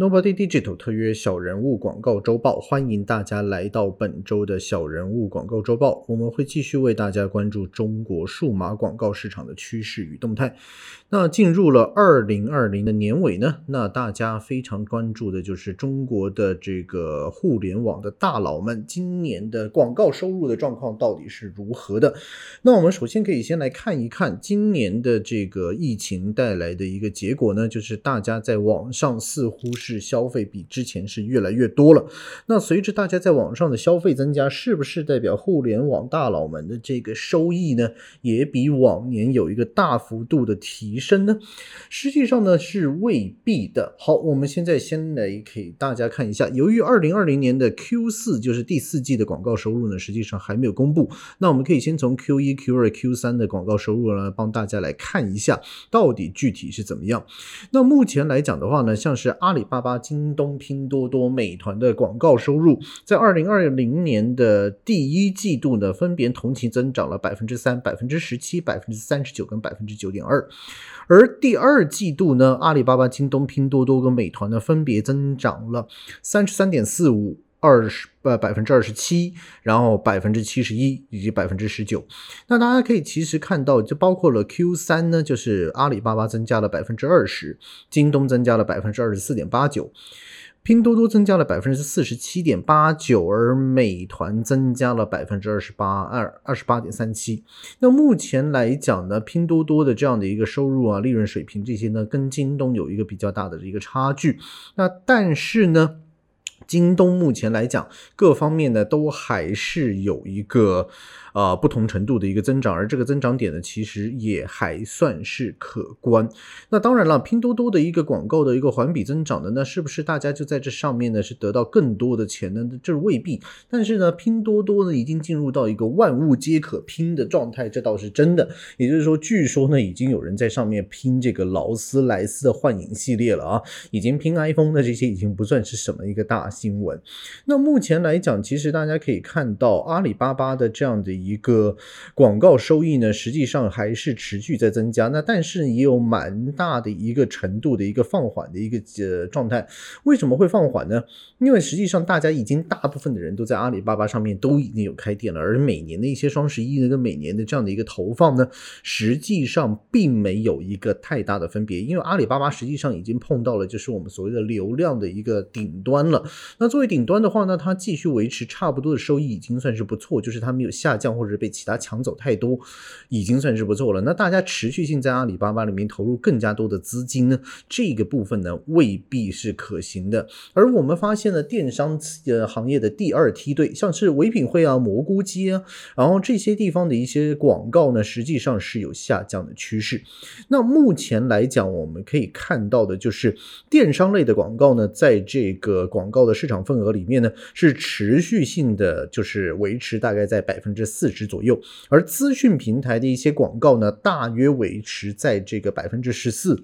Nobody Digital 特约小人物广告周报，欢迎大家来到本周的小人物广告周报。我们会继续为大家关注中国数码广告市场的趋势与动态。那进入了二零二零的年尾呢，那大家非常关注的就是中国的这个互联网的大佬们今年的广告收入的状况到底是如何的？那我们首先可以先来看一看今年的这个疫情带来的一个结果呢，就是大家在网上似乎是。是消费比之前是越来越多了。那随着大家在网上的消费增加，是不是代表互联网大佬们的这个收益呢，也比往年有一个大幅度的提升呢？实际上呢，是未必的。好，我们现在先来给大家看一下，由于二零二零年的 Q 四就是第四季的广告收入呢，实际上还没有公布。那我们可以先从 Q 一、Q 二、Q 三的广告收入呢，帮大家来看一下到底具体是怎么样。那目前来讲的话呢，像是阿里巴巴。巴、京东、拼多多、美团的广告收入，在二零二零年的第一季度呢，分别同期增长了百分之三、百分之十七、百分之三十九跟百分之九点二。而第二季度呢，阿里巴巴、京东、拼多多跟美团呢，分别增长了三十三点四五。二十呃百分之二十七，然后百分之七十一以及百分之十九。那大家可以其实看到，就包括了 Q 三呢，就是阿里巴巴增加了百分之二十，京东增加了百分之二十四点八九，拼多多增加了百分之四十七点八九，而美团增加了百分之二十八二二十八点三七。那目前来讲呢，拼多多的这样的一个收入啊、利润水平这些呢，跟京东有一个比较大的一个差距。那但是呢？京东目前来讲，各方面呢都还是有一个。啊，不同程度的一个增长，而这个增长点呢，其实也还算是可观。那当然了，拼多多的一个广告的一个环比增长的，那是不是大家就在这上面呢是得到更多的钱呢？这未必。但是呢，拼多多呢已经进入到一个万物皆可拼的状态，这倒是真的。也就是说，据说呢，已经有人在上面拼这个劳斯莱斯的幻影系列了啊，已经拼 iPhone 的这些已经不算是什么一个大新闻。那目前来讲，其实大家可以看到阿里巴巴的这样的一。一个广告收益呢，实际上还是持续在增加，那但是也有蛮大的一个程度的一个放缓的一个呃状态。为什么会放缓呢？因为实际上大家已经大部分的人都在阿里巴巴上面都已经有开店了，而每年的一些双十一呢，跟每年的这样的一个投放呢，实际上并没有一个太大的分别。因为阿里巴巴实际上已经碰到了就是我们所谓的流量的一个顶端了。那作为顶端的话呢，它继续维持差不多的收益已经算是不错，就是它没有下降。或者被其他抢走太多，已经算是不错了。那大家持续性在阿里巴巴里面投入更加多的资金呢？这个部分呢未必是可行的。而我们发现了电商呃行业的第二梯队，像是唯品会啊、蘑菇街啊，然后这些地方的一些广告呢，实际上是有下降的趋势。那目前来讲，我们可以看到的就是电商类的广告呢，在这个广告的市场份额里面呢，是持续性的，就是维持大概在百分之四。十左右，而资讯平台的一些广告呢，大约维持在这个百分之十四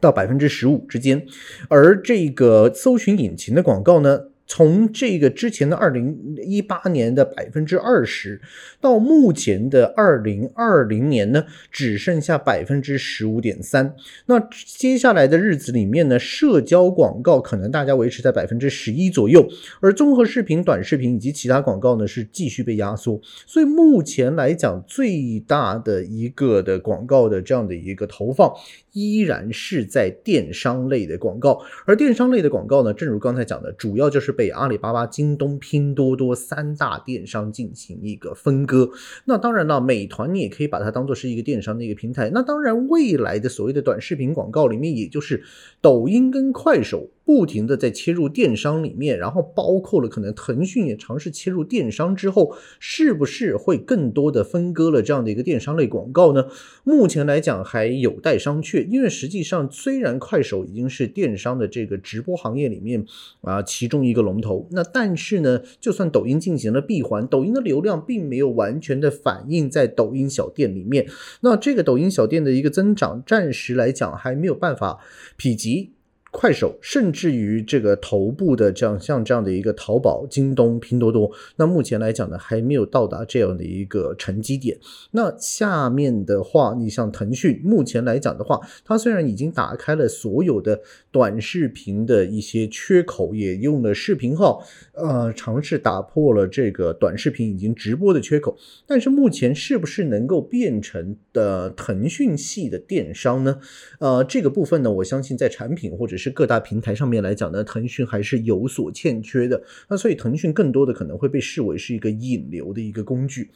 到百分之十五之间，而这个搜寻引擎的广告呢。从这个之前的二零一八年的百分之二十，到目前的二零二零年呢，只剩下百分之十五点三。那接下来的日子里面呢，社交广告可能大家维持在百分之十一左右，而综合视频、短视频以及其他广告呢，是继续被压缩。所以目前来讲，最大的一个的广告的这样的一个投放，依然是在电商类的广告。而电商类的广告呢，正如刚才讲的，主要就是。被阿里巴巴、京东、拼多多三大电商进行一个分割。那当然了，美团你也可以把它当做是一个电商的一个平台。那当然，未来的所谓的短视频广告里面，也就是抖音跟快手。不停的在切入电商里面，然后包括了可能腾讯也尝试切入电商之后，是不是会更多的分割了这样的一个电商类广告呢？目前来讲还有待商榷，因为实际上虽然快手已经是电商的这个直播行业里面啊其中一个龙头，那但是呢，就算抖音进行了闭环，抖音的流量并没有完全的反映在抖音小店里面，那这个抖音小店的一个增长，暂时来讲还没有办法匹及。快手，甚至于这个头部的这样像这样的一个淘宝、京东、拼多多，那目前来讲呢，还没有到达这样的一个沉积点。那下面的话，你像腾讯，目前来讲的话，它虽然已经打开了所有的短视频的一些缺口，也用了视频号，呃，尝试打破了这个短视频已经直播的缺口。但是目前是不是能够变成的腾讯系的电商呢？呃，这个部分呢，我相信在产品或者是各大平台上面来讲呢，腾讯还是有所欠缺的。那所以腾讯更多的可能会被视为是一个引流的一个工具。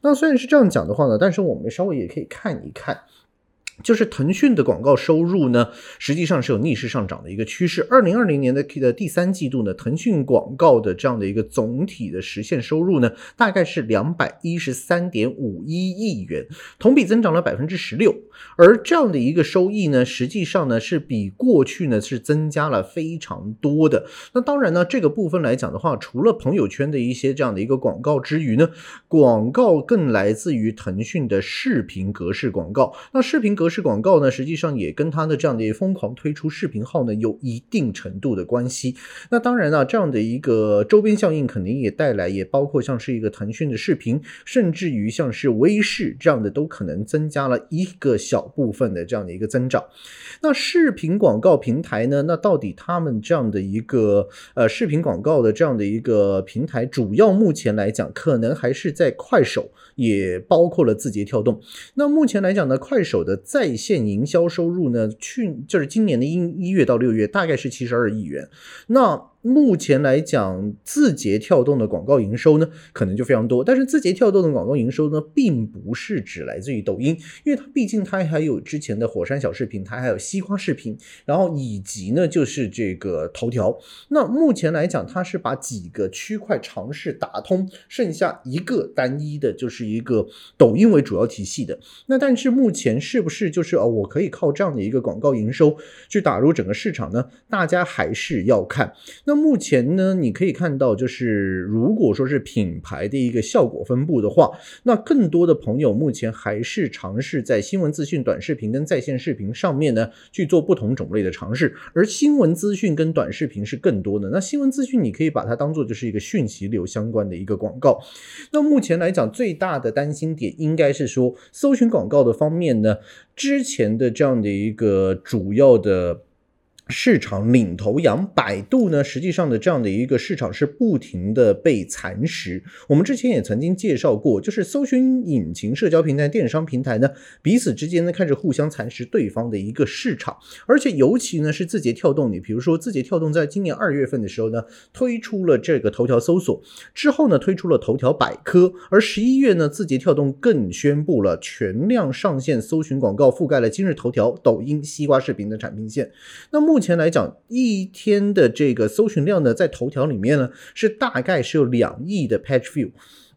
那虽然是这样讲的话呢，但是我们稍微也可以看一看。就是腾讯的广告收入呢，实际上是有逆势上涨的一个趋势。二零二零年的的第三季度呢，腾讯广告的这样的一个总体的实现收入呢，大概是两百一十三点五一亿元，同比增长了百分之十六。而这样的一个收益呢，实际上呢是比过去呢是增加了非常多的。那当然呢，这个部分来讲的话，除了朋友圈的一些这样的一个广告之余呢，广告更来自于腾讯的视频格式广告。那视频格格式广告呢，实际上也跟它的这样的疯狂推出视频号呢有一定程度的关系。那当然了，这样的一个周边效应肯定也带来，也包括像是一个腾讯的视频，甚至于像是微视这样的，都可能增加了一个小部分的这样的一个增长。那视频广告平台呢？那到底他们这样的一个呃视频广告的这样的一个平台，主要目前来讲，可能还是在快手，也包括了字节跳动。那目前来讲呢，快手的。在线营销收入呢？去就是今年的一一月到六月，大概是七十二亿元。那目前来讲，字节跳动的广告营收呢，可能就非常多。但是字节跳动的广告营收呢，并不是只来自于抖音，因为它毕竟它还有之前的火山小视频，它还有西瓜视频，然后以及呢就是这个头条。那目前来讲，它是把几个区块尝试打通，剩下一个单一的，就是一个抖音为主要体系的。那但是目前是不是就是哦，我可以靠这样的一个广告营收去打入整个市场呢？大家还是要看那。目前呢，你可以看到，就是如果说是品牌的一个效果分布的话，那更多的朋友目前还是尝试在新闻资讯、短视频跟在线视频上面呢去做不同种类的尝试，而新闻资讯跟短视频是更多的。那新闻资讯你可以把它当做就是一个讯息流相关的一个广告。那目前来讲，最大的担心点应该是说，搜寻广告的方面呢，之前的这样的一个主要的。市场领头羊百度呢，实际上的这样的一个市场是不停的被蚕食。我们之前也曾经介绍过，就是搜寻引擎、社交平台、电商平台呢，彼此之间呢开始互相蚕食对方的一个市场。而且尤其呢是字节跳动，你比如说字节跳动在今年二月份的时候呢，推出了这个头条搜索之后呢，推出了头条百科，而十一月呢，字节跳动更宣布了全量上线搜寻广告，覆盖了今日头条、抖音、西瓜视频的产品线。那么目前来讲，一天的这个搜寻量呢，在头条里面呢，是大概是有两亿的 page view。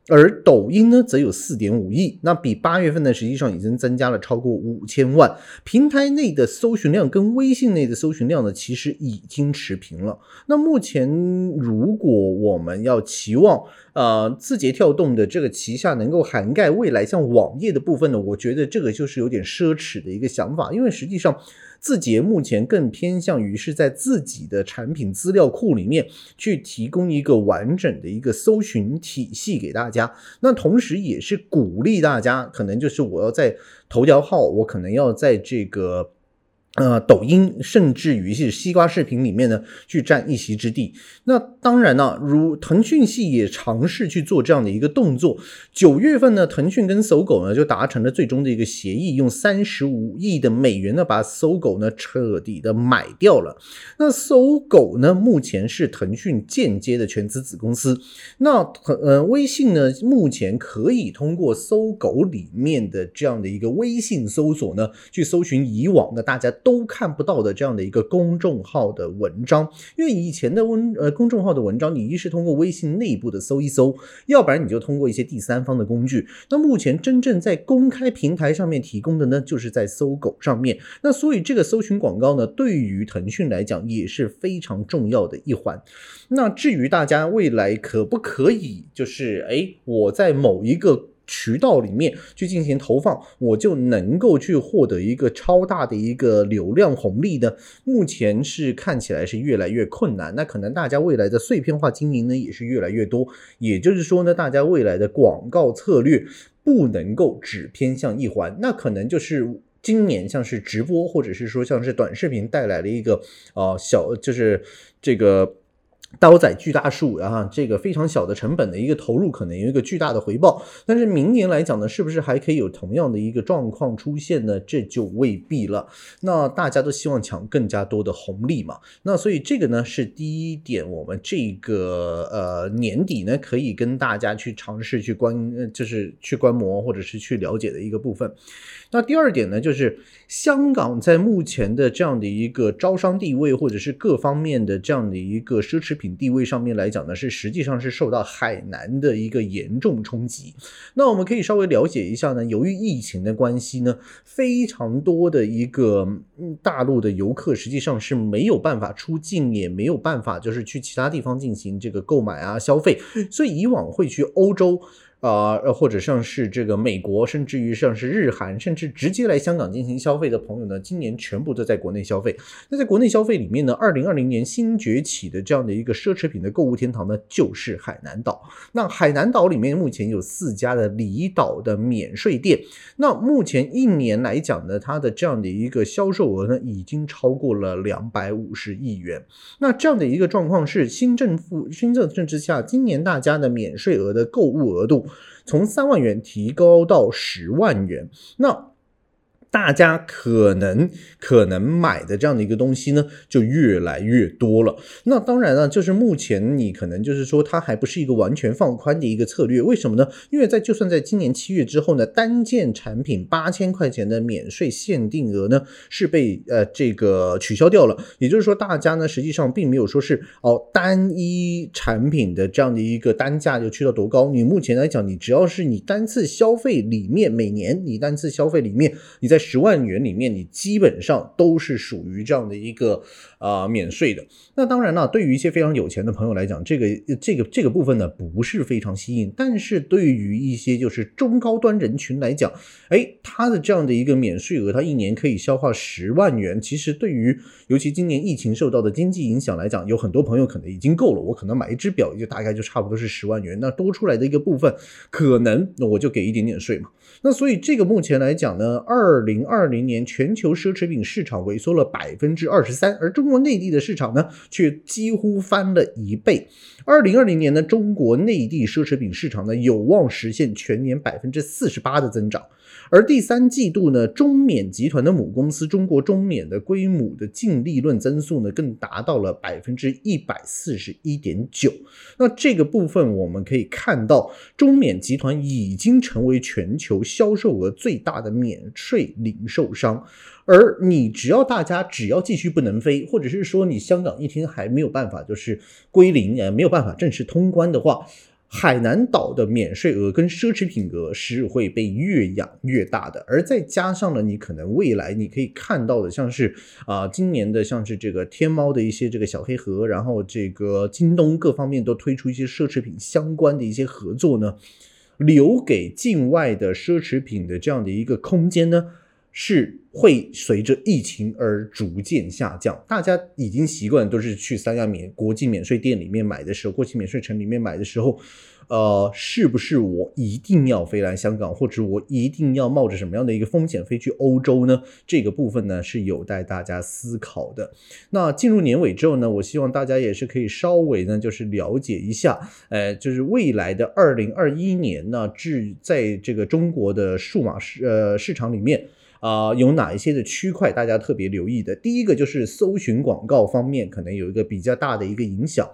而抖音呢，则有四点五亿，那比八月份呢，实际上已经增加了超过五千万。平台内的搜寻量跟微信内的搜寻量呢，其实已经持平了。那目前，如果我们要期望，呃，字节跳动的这个旗下能够涵盖未来像网页的部分呢，我觉得这个就是有点奢侈的一个想法，因为实际上。字节目前更偏向于是在自己的产品资料库里面去提供一个完整的一个搜寻体系给大家，那同时也是鼓励大家，可能就是我要在头条号，我可能要在这个。呃，抖音甚至于是西瓜视频里面呢，去占一席之地。那当然呢，如腾讯系也尝试去做这样的一个动作。九月份呢，腾讯跟搜狗呢就达成了最终的一个协议，用三十五亿的美元呢把搜狗呢彻底的买掉了。那搜狗呢，目前是腾讯间接的全资子公司。那呃，微信呢，目前可以通过搜狗里面的这样的一个微信搜索呢，去搜寻以往的大家。都看不到的这样的一个公众号的文章，因为以前的文呃公众号的文章，你一是通过微信内部的搜一搜，要不然你就通过一些第三方的工具。那目前真正在公开平台上面提供的呢，就是在搜狗上面。那所以这个搜寻广告呢，对于腾讯来讲也是非常重要的一环。那至于大家未来可不可以，就是哎，我在某一个。渠道里面去进行投放，我就能够去获得一个超大的一个流量红利的。目前是看起来是越来越困难，那可能大家未来的碎片化经营呢也是越来越多。也就是说呢，大家未来的广告策略不能够只偏向一环，那可能就是。今年像是直播或者是说像是短视频带来了一个啊小就是这个。刀仔巨大树啊，这个非常小的成本的一个投入，可能有一个巨大的回报。但是明年来讲呢，是不是还可以有同样的一个状况出现呢？这就未必了。那大家都希望抢更加多的红利嘛。那所以这个呢是第一点，我们这个呃年底呢可以跟大家去尝试去观，就是去观摩或者是去了解的一个部分。那第二点呢，就是香港在目前的这样的一个招商地位，或者是各方面的这样的一个奢侈品地位上面来讲呢，是实际上是受到海南的一个严重冲击。那我们可以稍微了解一下呢，由于疫情的关系呢，非常多的一个大陆的游客实际上是没有办法出境，也没有办法就是去其他地方进行这个购买啊消费，所以以往会去欧洲。啊，或者像是这个美国，甚至于像是日韩，甚至直接来香港进行消费的朋友呢，今年全部都在国内消费。那在国内消费里面呢，二零二零年新崛起的这样的一个奢侈品的购物天堂呢，就是海南岛。那海南岛里面目前有四家的离岛的免税店。那目前一年来讲呢，它的这样的一个销售额呢，已经超过了两百五十亿元。那这样的一个状况是新政府新政政之下，今年大家的免税额的购物额度。从三万元提高到十万元，那。大家可能可能买的这样的一个东西呢，就越来越多了。那当然了，就是目前你可能就是说它还不是一个完全放宽的一个策略。为什么呢？因为在就算在今年七月之后呢，单件产品八千块钱的免税限定额呢是被呃这个取消掉了。也就是说，大家呢实际上并没有说是哦单一产品的这样的一个单价就去到多高。你目前来讲，你只要是你单次消费里面每年你单次消费里面你在十万元里面，你基本上都是属于这样的一个啊免税的。那当然了，对于一些非常有钱的朋友来讲，这个这个这个部分呢不是非常吸引。但是对于一些就是中高端人群来讲，哎，他的这样的一个免税额，他一年可以消化十万元。其实对于尤其今年疫情受到的经济影响来讲，有很多朋友可能已经够了。我可能买一只表也就大概就差不多是十万元，那多出来的一个部分，可能那我就给一点点税嘛。那所以这个目前来讲呢，二零二零年全球奢侈品市场萎缩了百分之二十三，而中中国内地的市场呢，却几乎翻了一倍。二零二零年呢，中国内地奢侈品市场呢，有望实现全年百分之四十八的增长。而第三季度呢，中缅集团的母公司中国中缅的规模的净利润增速呢，更达到了百分之一百四十一点九。那这个部分我们可以看到，中缅集团已经成为全球销售额最大的免税零售商。而你只要大家只要继续不能飞，或者是说你香港一天还没有办法就是归零，呃，没有办法正式通关的话。海南岛的免税额跟奢侈品额是会被越养越大的，而再加上了你可能未来你可以看到的，像是啊今年的像是这个天猫的一些这个小黑盒，然后这个京东各方面都推出一些奢侈品相关的一些合作呢，留给境外的奢侈品的这样的一个空间呢。是会随着疫情而逐渐下降。大家已经习惯都是去三亚免国际免税店里面买的时候，国际免税城里面买的时候，呃，是不是我一定要飞来香港，或者我一定要冒着什么样的一个风险飞去欧洲呢？这个部分呢是有待大家思考的。那进入年尾之后呢，我希望大家也是可以稍微呢就是了解一下，呃，就是未来的二零二一年呢，至在这个中国的数码市呃市场里面。啊，有哪一些的区块大家特别留意的？第一个就是搜寻广告方面，可能有一个比较大的一个影响。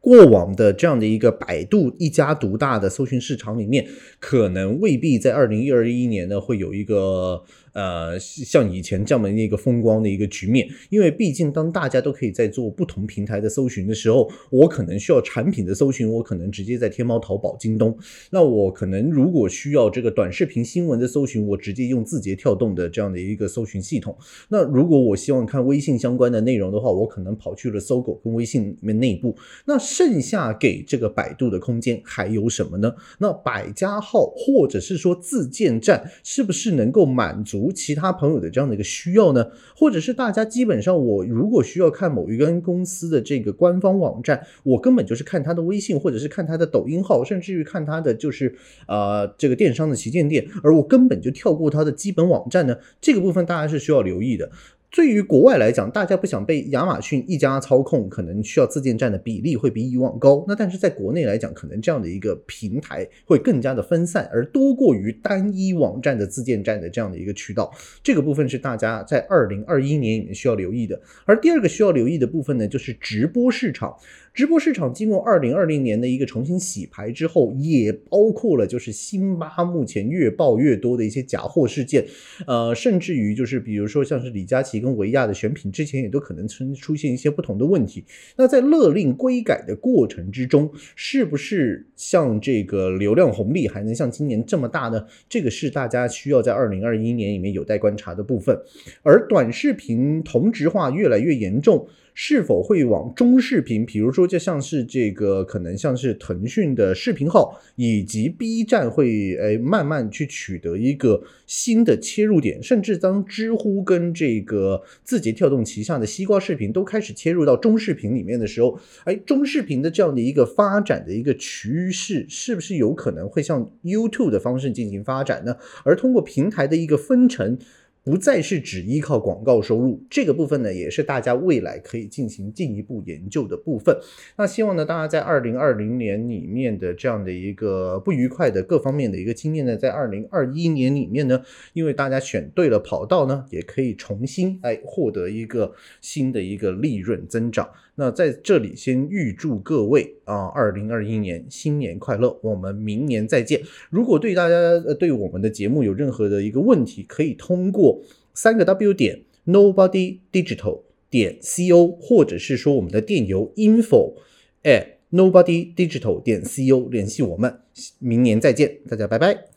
过往的这样的一个百度一家独大的搜寻市场里面，可能未必在二零二一年呢会有一个。呃，像以前这样的一个风光的一个局面，因为毕竟当大家都可以在做不同平台的搜寻的时候，我可能需要产品的搜寻，我可能直接在天猫、淘宝、京东；那我可能如果需要这个短视频、新闻的搜寻，我直接用字节跳动的这样的一个搜寻系统。那如果我希望看微信相关的内容的话，我可能跑去了搜狗跟微信里面内部。那剩下给这个百度的空间还有什么呢？那百家号或者是说自建站，是不是能够满足？足其他朋友的这样的一个需要呢？或者是大家基本上我如果需要看某一个公司的这个官方网站，我根本就是看他的微信，或者是看他的抖音号，甚至于看他的就是啊这个电商的旗舰店，而我根本就跳过他的基本网站呢？这个部分大家是需要留意的。对于国外来讲，大家不想被亚马逊一家操控，可能需要自建站的比例会比以往高。那但是在国内来讲，可能这样的一个平台会更加的分散，而多过于单一网站的自建站的这样的一个渠道。这个部分是大家在二零二一年里面需要留意的。而第二个需要留意的部分呢，就是直播市场。直播市场经过二零二零年的一个重新洗牌之后，也包括了就是辛巴目前越爆越多的一些假货事件，呃，甚至于就是比如说像是李佳琦跟维亚的选品之前也都可能出出现一些不同的问题。那在勒令规改的过程之中，是不是像这个流量红利还能像今年这么大呢？这个是大家需要在二零二一年里面有待观察的部分。而短视频同质化越来越严重。是否会往中视频，比如说就像是这个，可能像是腾讯的视频号以及 B 站会诶慢慢去取得一个新的切入点，甚至当知乎跟这个字节跳动旗下的西瓜视频都开始切入到中视频里面的时候，哎，中视频的这样的一个发展的一个趋势，是不是有可能会向 YouTube 的方式进行发展呢？而通过平台的一个分成。不再是只依靠广告收入，这个部分呢，也是大家未来可以进行进一步研究的部分。那希望呢，大家在二零二零年里面的这样的一个不愉快的各方面的一个经验呢，在二零二一年里面呢，因为大家选对了跑道呢，也可以重新来获得一个新的一个利润增长。那在这里先预祝各位啊，二零二一年新年快乐！我们明年再见。如果对大家呃对我们的节目有任何的一个问题，可以通过三个 W 点 Nobody Digital 点 Co，或者是说我们的电邮 info at Nobody Digital 点 Co 联系我们。明年再见，大家拜拜。